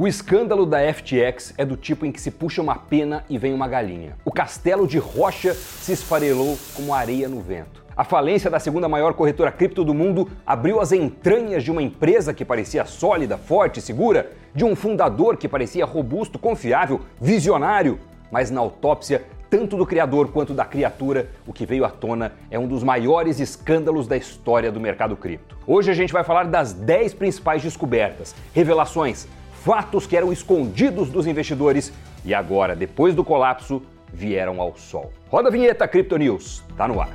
O escândalo da FTX é do tipo em que se puxa uma pena e vem uma galinha. O castelo de rocha se esfarelou como areia no vento. A falência da segunda maior corretora cripto do mundo abriu as entranhas de uma empresa que parecia sólida, forte, segura, de um fundador que parecia robusto, confiável, visionário, mas na autópsia tanto do criador quanto da criatura, o que veio à tona é um dos maiores escândalos da história do mercado cripto. Hoje a gente vai falar das 10 principais descobertas, revelações, fatos que eram escondidos dos investidores e agora, depois do colapso, vieram ao sol. Roda a vinheta Crypto News, tá no ar.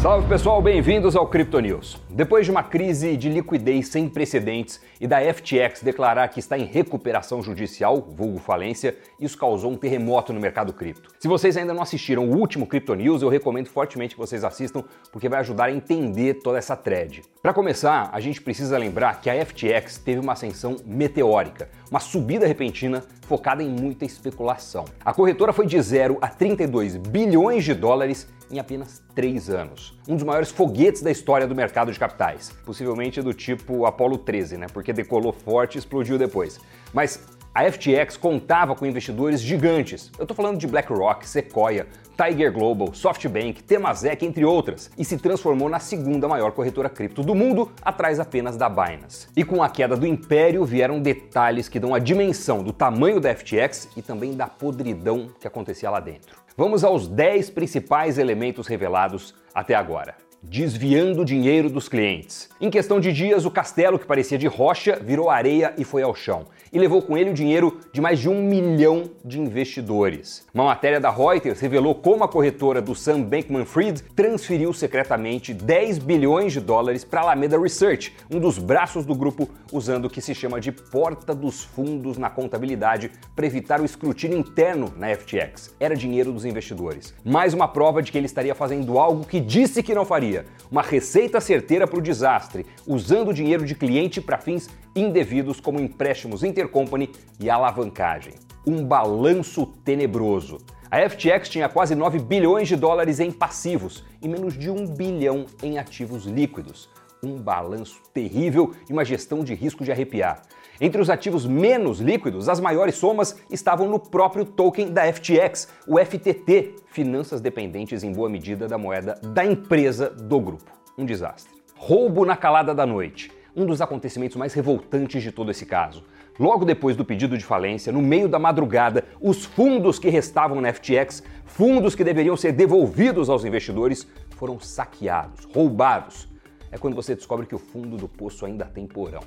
Salve pessoal, bem-vindos ao Crypto News. Depois de uma crise de liquidez sem precedentes e da FTX declarar que está em recuperação judicial, vulgo falência, isso causou um terremoto no mercado cripto. Se vocês ainda não assistiram o último Crypto News, eu recomendo fortemente que vocês assistam porque vai ajudar a entender toda essa thread. Para começar, a gente precisa lembrar que a FTX teve uma ascensão meteórica, uma subida repentina focada em muita especulação. A corretora foi de 0 a 32 bilhões de dólares em apenas três anos. Um dos maiores foguetes da história do mercado de capitais. Possivelmente do tipo Apollo 13, né? Porque decolou forte e explodiu depois. Mas a FTX contava com investidores gigantes. Eu estou falando de BlackRock, Sequoia, Tiger Global, SoftBank, Temasek, entre outras, e se transformou na segunda maior corretora cripto do mundo, atrás apenas da Binance. E com a queda do império vieram detalhes que dão a dimensão do tamanho da FTX e também da podridão que acontecia lá dentro. Vamos aos 10 principais elementos revelados até agora desviando dinheiro dos clientes. Em questão de dias, o castelo que parecia de rocha virou areia e foi ao chão. E levou com ele o dinheiro de mais de um milhão de investidores. Uma matéria da Reuters revelou como a corretora do Sam Bankman-Fried transferiu secretamente 10 bilhões de dólares para Alameda Research, um dos braços do grupo, usando o que se chama de porta dos fundos na contabilidade para evitar o escrutínio interno na FTX. Era dinheiro dos investidores. Mais uma prova de que ele estaria fazendo algo que disse que não faria uma receita certeira para o desastre, usando o dinheiro de cliente para fins indevidos como empréstimos intercompany e alavancagem. Um balanço tenebroso. A FTX tinha quase 9 bilhões de dólares em passivos e menos de 1 bilhão em ativos líquidos. Um balanço terrível e uma gestão de risco de arrepiar. Entre os ativos menos líquidos, as maiores somas estavam no próprio token da FTX, o FTT, finanças dependentes em boa medida da moeda da empresa do grupo. Um desastre. Roubo na calada da noite. Um dos acontecimentos mais revoltantes de todo esse caso. Logo depois do pedido de falência, no meio da madrugada, os fundos que restavam na FTX, fundos que deveriam ser devolvidos aos investidores, foram saqueados, roubados. É quando você descobre que o fundo do poço ainda tem porão.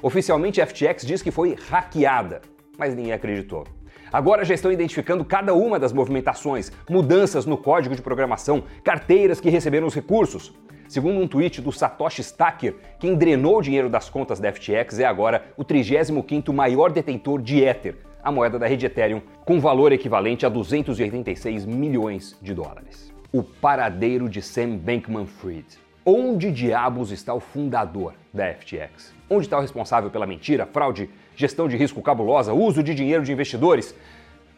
Oficialmente, a FTX diz que foi hackeada, mas ninguém acreditou. Agora já estão identificando cada uma das movimentações, mudanças no código de programação, carteiras que receberam os recursos. Segundo um tweet do Satoshi Stacker, quem drenou o dinheiro das contas da FTX é agora o 35º maior detentor de Ether, a moeda da rede Ethereum, com valor equivalente a 286 milhões de dólares. O paradeiro de Sam Bankman-Fried. Onde diabos está o fundador da FTX? Onde está o responsável pela mentira, fraude, gestão de risco cabulosa, uso de dinheiro de investidores?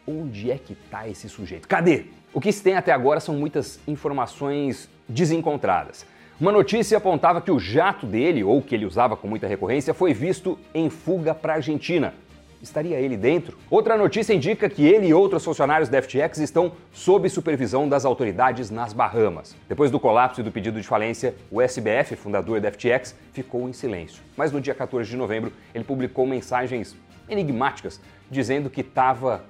Onde é que está esse sujeito? Cadê? O que se tem até agora são muitas informações desencontradas. Uma notícia apontava que o jato dele, ou que ele usava com muita recorrência, foi visto em fuga para a Argentina. Estaria ele dentro? Outra notícia indica que ele e outros funcionários da FTX estão sob supervisão das autoridades nas Bahamas. Depois do colapso e do pedido de falência, o SBF, fundador da FTX, ficou em silêncio. Mas no dia 14 de novembro, ele publicou mensagens enigmáticas dizendo que estava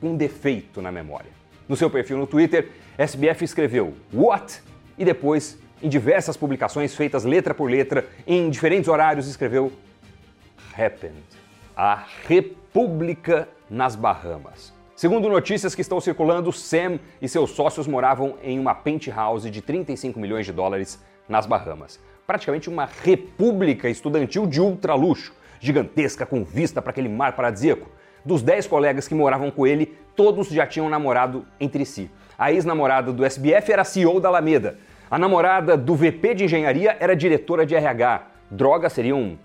com um defeito na memória. No seu perfil no Twitter, SBF escreveu What? E depois, em diversas publicações feitas letra por letra, em diferentes horários, escreveu Happened a República nas Bahamas. Segundo notícias que estão circulando, Sam e seus sócios moravam em uma penthouse de 35 milhões de dólares nas Bahamas. Praticamente uma república estudantil de ultra luxo, gigantesca com vista para aquele mar paradisíaco. Dos 10 colegas que moravam com ele, todos já tinham namorado entre si. A ex-namorada do SBF era CEO da Alameda. A namorada do VP de engenharia era diretora de RH. Drogas seriam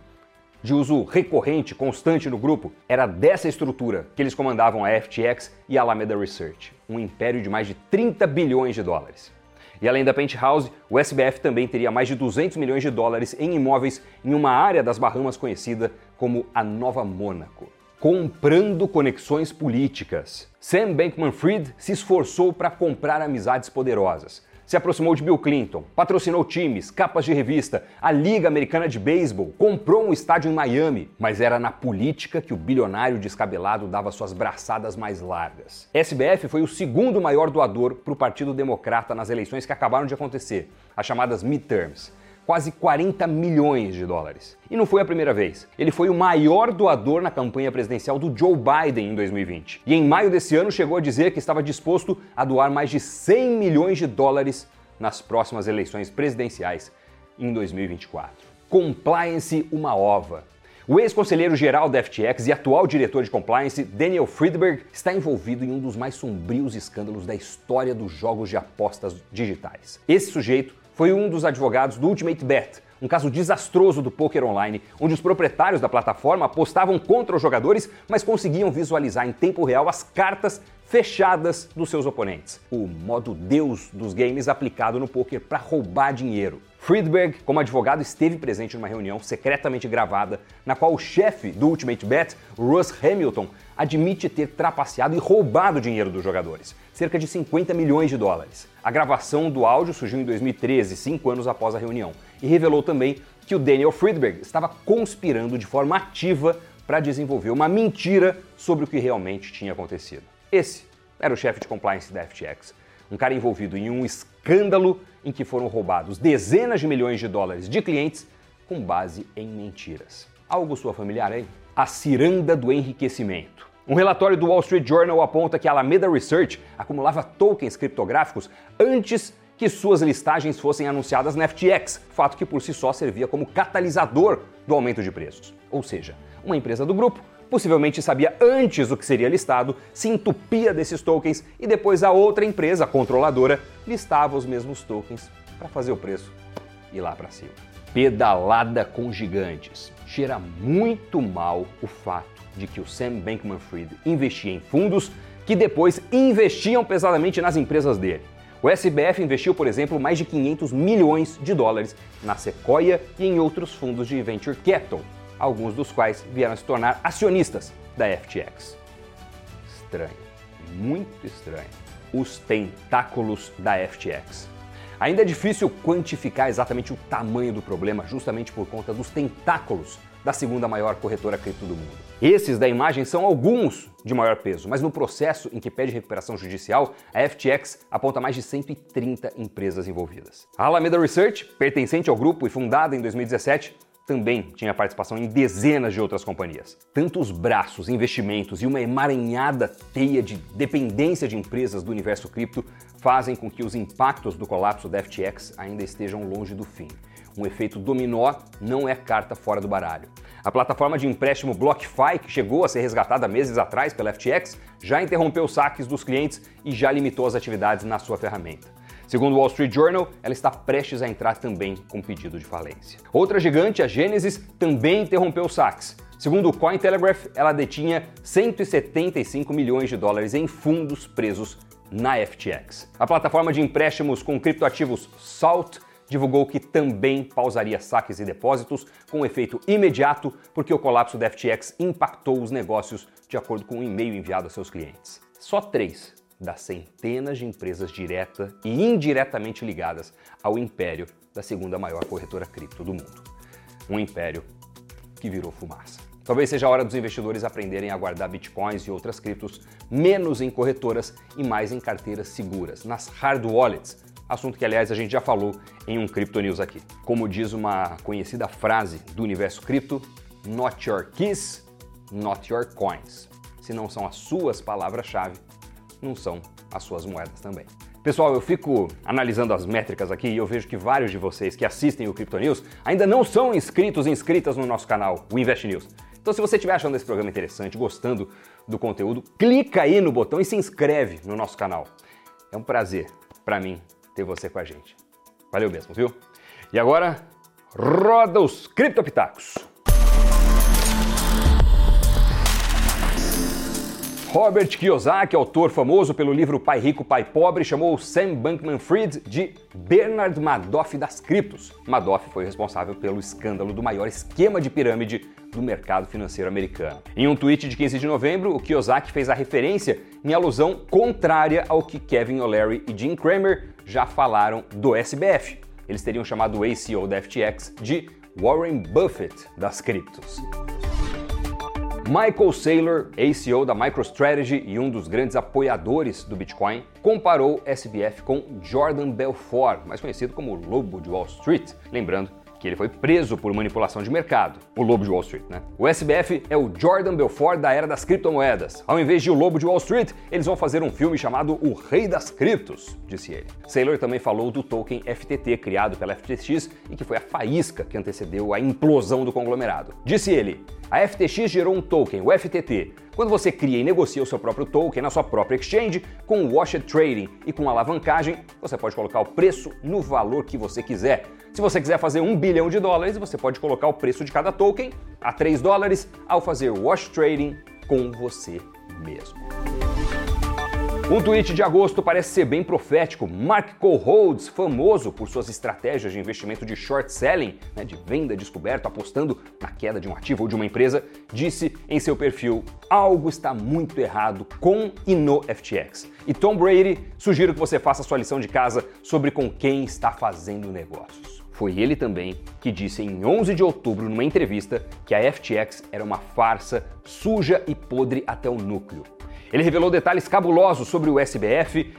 de uso recorrente, constante no grupo, era dessa estrutura que eles comandavam a FTX e a Alameda Research, um império de mais de 30 bilhões de dólares. E além da Penthouse, o SBF também teria mais de 200 milhões de dólares em imóveis em uma área das Bahamas conhecida como a Nova Mônaco. Comprando conexões políticas. Sam Bankman-Fried se esforçou para comprar amizades poderosas se aproximou de Bill Clinton, patrocinou times, capas de revista, a Liga Americana de Beisebol, comprou um estádio em Miami, mas era na política que o bilionário descabelado dava suas braçadas mais largas. SBF foi o segundo maior doador para o Partido Democrata nas eleições que acabaram de acontecer, as chamadas midterms quase 40 milhões de dólares. E não foi a primeira vez. Ele foi o maior doador na campanha presidencial do Joe Biden em 2020. E em maio desse ano chegou a dizer que estava disposto a doar mais de 100 milhões de dólares nas próximas eleições presidenciais em 2024. Compliance uma ova. O ex-conselheiro geral da FTX e atual diretor de compliance, Daniel Friedberg, está envolvido em um dos mais sombrios escândalos da história dos jogos de apostas digitais. Esse sujeito foi um dos advogados do Ultimate Bet, um caso desastroso do poker online, onde os proprietários da plataforma apostavam contra os jogadores, mas conseguiam visualizar em tempo real as cartas fechadas dos seus oponentes. O modo Deus dos games aplicado no poker para roubar dinheiro. Friedberg, como advogado, esteve presente numa reunião secretamente gravada, na qual o chefe do Ultimate Bet, Russ Hamilton, admite ter trapaceado e roubado dinheiro dos jogadores, cerca de 50 milhões de dólares. A gravação do áudio surgiu em 2013, cinco anos após a reunião, e revelou também que o Daniel Friedberg estava conspirando de forma ativa para desenvolver uma mentira sobre o que realmente tinha acontecido. Esse era o chefe de compliance da FTX, um cara envolvido em um escândalo em que foram roubados dezenas de milhões de dólares de clientes com base em mentiras. Algo sua familiar aí? A ciranda do enriquecimento. Um relatório do Wall Street Journal aponta que a Alameda Research acumulava tokens criptográficos antes que suas listagens fossem anunciadas na FTX, fato que por si só servia como catalisador do aumento de preços. Ou seja, uma empresa do grupo possivelmente sabia antes o que seria listado, se entupia desses tokens e depois a outra empresa controladora listava os mesmos tokens para fazer o preço ir lá para cima. Pedalada com gigantes. Cheira muito mal o fato de que o Sam Bankman-Fried investia em fundos que depois investiam pesadamente nas empresas dele. O SBF investiu, por exemplo, mais de 500 milhões de dólares na Sequoia e em outros fundos de venture capital, alguns dos quais vieram se tornar acionistas da FTX. Estranho, muito estranho. Os tentáculos da FTX. Ainda é difícil quantificar exatamente o tamanho do problema, justamente por conta dos tentáculos da segunda maior corretora cripto do mundo. Esses da imagem são alguns de maior peso, mas no processo em que pede recuperação judicial, a FTX aponta mais de 130 empresas envolvidas. A Alameda Research, pertencente ao grupo e fundada em 2017, também tinha participação em dezenas de outras companhias. Tantos braços, investimentos e uma emaranhada teia de dependência de empresas do universo cripto fazem com que os impactos do colapso da FTX ainda estejam longe do fim. Um efeito dominó não é carta fora do baralho. A plataforma de empréstimo BlockFi, que chegou a ser resgatada meses atrás pela FTX, já interrompeu saques dos clientes e já limitou as atividades na sua ferramenta. Segundo o Wall Street Journal, ela está prestes a entrar também com pedido de falência. Outra gigante, a Genesis, também interrompeu saques. Segundo o Cointelegraph, ela detinha 175 milhões de dólares em fundos presos na FTX. A plataforma de empréstimos com criptoativos Salt divulgou que também pausaria saques e depósitos com efeito imediato porque o colapso da FTX impactou os negócios, de acordo com um e-mail enviado a seus clientes. Só três das centenas de empresas direta e indiretamente ligadas ao império da segunda maior corretora cripto do mundo. Um império que virou fumaça. Talvez seja a hora dos investidores aprenderem a guardar bitcoins e outras criptos menos em corretoras e mais em carteiras seguras, nas hard wallets, assunto que, aliás, a gente já falou em um Crypto News aqui. Como diz uma conhecida frase do universo cripto, not your keys, not your coins. Se não são as suas palavras-chave, não são as suas moedas também. Pessoal, eu fico analisando as métricas aqui e eu vejo que vários de vocês que assistem o Crypto News ainda não são inscritos e inscritas no nosso canal, o Invest News. Então, se você estiver achando esse programa interessante, gostando do conteúdo, clica aí no botão e se inscreve no nosso canal. É um prazer para mim ter você com a gente. Valeu mesmo, viu? E agora, roda os criptopitacos. Robert Kiyosaki, autor famoso pelo livro Pai Rico, Pai Pobre, chamou Sam Bankman-Fried de Bernard Madoff das criptos. Madoff foi responsável pelo escândalo do maior esquema de pirâmide do mercado financeiro americano. Em um tweet de 15 de novembro, o Kiyosaki fez a referência em alusão contrária ao que Kevin O'Leary e Jim Cramer já falaram do SBF. Eles teriam chamado o ACO da FTX de Warren Buffett das criptos. Michael Saylor, ACO da MicroStrategy e um dos grandes apoiadores do Bitcoin, comparou SBF com Jordan Belfort, mais conhecido como Lobo de Wall Street. Lembrando que ele foi preso por manipulação de mercado. O lobo de Wall Street, né? O SBF é o Jordan Belfort da era das criptomoedas. Ao invés de o lobo de Wall Street, eles vão fazer um filme chamado O Rei das Criptos, disse ele. Saylor também falou do token FTT criado pela FTX e que foi a faísca que antecedeu a implosão do conglomerado. Disse ele: a FTX gerou um token, o FTT. Quando você cria e negocia o seu próprio token na sua própria exchange, com o Washed Trading e com alavancagem, você pode colocar o preço no valor que você quiser. Se você quiser fazer um bilhão de dólares, você pode colocar o preço de cada token a 3 dólares ao fazer wash trading com você mesmo. Um tweet de agosto parece ser bem profético. Mark Coholds, famoso por suas estratégias de investimento de short selling, né, de venda descoberto, apostando na queda de um ativo ou de uma empresa, disse em seu perfil: algo está muito errado com e no FTX. E Tom Brady, sugiro que você faça sua lição de casa sobre com quem está fazendo negócios. Foi ele também que disse em 11 de outubro, numa entrevista, que a FTX era uma farsa suja e podre até o núcleo. Ele revelou detalhes cabulosos sobre o SBF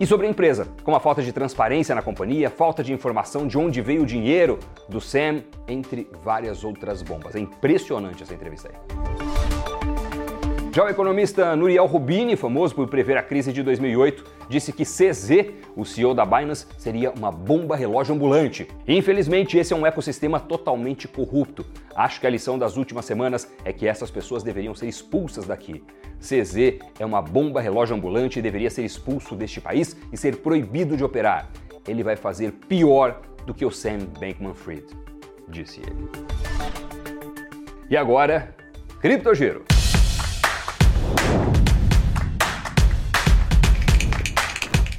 e sobre a empresa, como a falta de transparência na companhia, falta de informação de onde veio o dinheiro do Sam, entre várias outras bombas. É impressionante essa entrevista aí. Já o economista Nuriel Rubini, famoso por prever a crise de 2008, disse que CZ, o CEO da Binance, seria uma bomba relógio ambulante. Infelizmente, esse é um ecossistema totalmente corrupto. Acho que a lição das últimas semanas é que essas pessoas deveriam ser expulsas daqui. CZ é uma bomba relógio ambulante e deveria ser expulso deste país e ser proibido de operar. Ele vai fazer pior do que o Sam Bankman-Fried, disse ele. E agora, Criptogiro.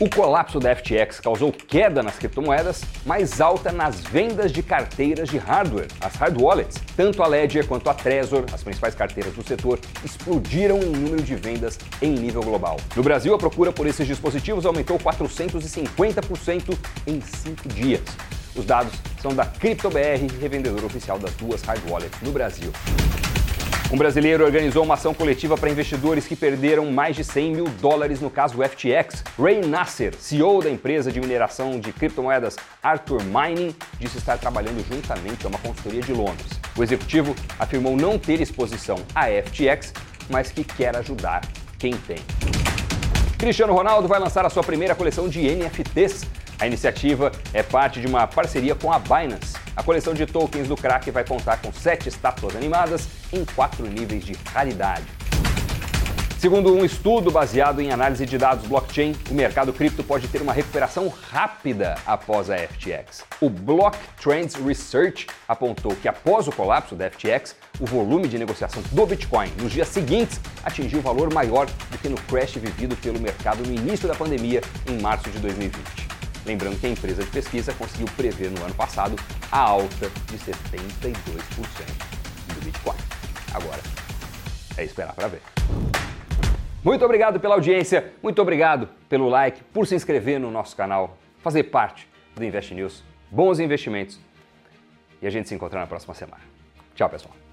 O colapso da FTX causou queda nas criptomoedas, mais alta nas vendas de carteiras de hardware, as hard wallets. Tanto a Ledger quanto a Trezor, as principais carteiras do setor, explodiram em número de vendas em nível global. No Brasil, a procura por esses dispositivos aumentou 450% em cinco dias. Os dados são da CryptoBR, revendedor oficial das duas hard wallets no Brasil. Um brasileiro organizou uma ação coletiva para investidores que perderam mais de 100 mil dólares no caso FTX. Ray Nasser, CEO da empresa de mineração de criptomoedas Arthur Mining, disse estar trabalhando juntamente a uma consultoria de Londres. O executivo afirmou não ter exposição à FTX, mas que quer ajudar quem tem. Cristiano Ronaldo vai lançar a sua primeira coleção de NFTs. A iniciativa é parte de uma parceria com a Binance. A coleção de tokens do crack vai contar com sete estátuas animadas em quatro níveis de raridade. Segundo um estudo baseado em análise de dados blockchain, o mercado cripto pode ter uma recuperação rápida após a FTX. O Block Trends Research apontou que após o colapso da FTX, o volume de negociação do Bitcoin nos dias seguintes atingiu valor maior do que no crash vivido pelo mercado no início da pandemia em março de 2020. Lembrando que a empresa de pesquisa conseguiu prever no ano passado a alta de 72% do Bitcoin. Agora, é esperar para ver. Muito obrigado pela audiência, muito obrigado pelo like, por se inscrever no nosso canal, fazer parte do Invest News. Bons investimentos e a gente se encontra na próxima semana. Tchau, pessoal.